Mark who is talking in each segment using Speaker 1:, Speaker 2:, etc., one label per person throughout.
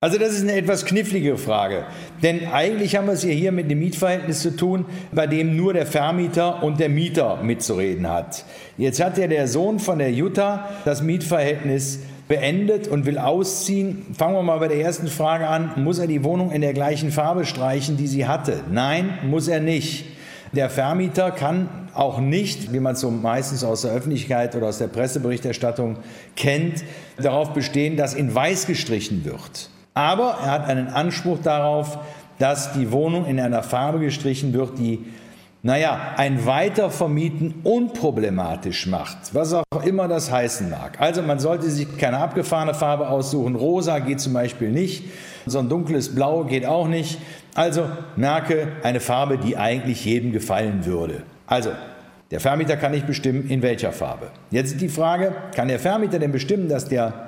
Speaker 1: Also das ist eine etwas knifflige Frage, denn eigentlich haben wir es ja hier mit einem Mietverhältnis zu tun, bei dem nur der Vermieter und der Mieter mitzureden hat. Jetzt hat ja der Sohn von der Jutta das Mietverhältnis beendet und will ausziehen. Fangen wir mal bei der ersten Frage an. Muss er die Wohnung in der gleichen Farbe streichen, die sie hatte? Nein, muss er nicht. Der Vermieter kann auch nicht, wie man es so meistens aus der Öffentlichkeit oder aus der Presseberichterstattung kennt, darauf bestehen, dass in weiß gestrichen wird. Aber er hat einen Anspruch darauf, dass die Wohnung in einer Farbe gestrichen wird, die, naja, ein Weitervermieten unproblematisch macht, was auch immer das heißen mag. Also man sollte sich keine abgefahrene Farbe aussuchen. Rosa geht zum Beispiel nicht, so ein dunkles Blau geht auch nicht. Also merke eine Farbe, die eigentlich jedem gefallen würde. Also der Vermieter kann nicht bestimmen, in welcher Farbe. Jetzt ist die Frage, kann der Vermieter denn bestimmen, dass der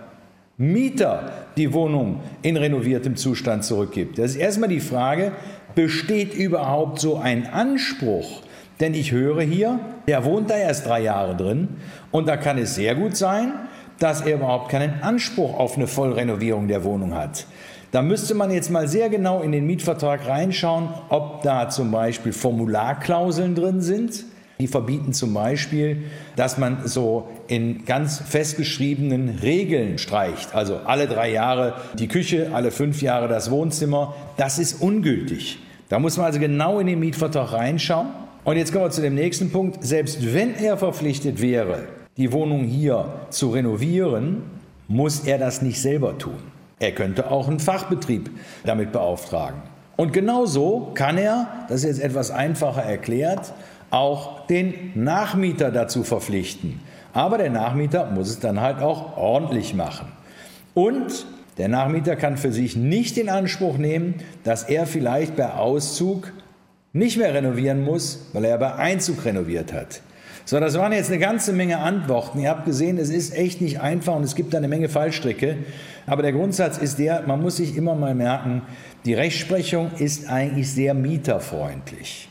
Speaker 1: Mieter die Wohnung in renoviertem Zustand zurückgibt. Das ist erstmal die Frage, besteht überhaupt so ein Anspruch? Denn ich höre hier, der wohnt da erst drei Jahre drin und da kann es sehr gut sein, dass er überhaupt keinen Anspruch auf eine Vollrenovierung der Wohnung hat. Da müsste man jetzt mal sehr genau in den Mietvertrag reinschauen, ob da zum Beispiel Formularklauseln drin sind, die verbieten zum Beispiel, dass man so in ganz festgeschriebenen Regeln streicht. Also alle drei Jahre die Küche, alle fünf Jahre das Wohnzimmer. Das ist ungültig. Da muss man also genau in den Mietvertrag reinschauen. Und jetzt kommen wir zu dem nächsten Punkt. Selbst wenn er verpflichtet wäre, die Wohnung hier zu renovieren, muss er das nicht selber tun. Er könnte auch einen Fachbetrieb damit beauftragen. Und genauso kann er, das ist jetzt etwas einfacher erklärt, auch den Nachmieter dazu verpflichten. Aber der Nachmieter muss es dann halt auch ordentlich machen. Und der Nachmieter kann für sich nicht in Anspruch nehmen, dass er vielleicht bei Auszug nicht mehr renovieren muss, weil er bei Einzug renoviert hat. So, das waren jetzt eine ganze Menge Antworten. Ihr habt gesehen, es ist echt nicht einfach und es gibt da eine Menge Fallstricke. Aber der Grundsatz ist der, man muss sich immer mal merken, die Rechtsprechung ist eigentlich sehr mieterfreundlich.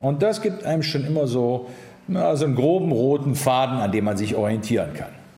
Speaker 1: Und das gibt einem schon immer so, na, so einen groben roten Faden, an dem man sich orientieren kann.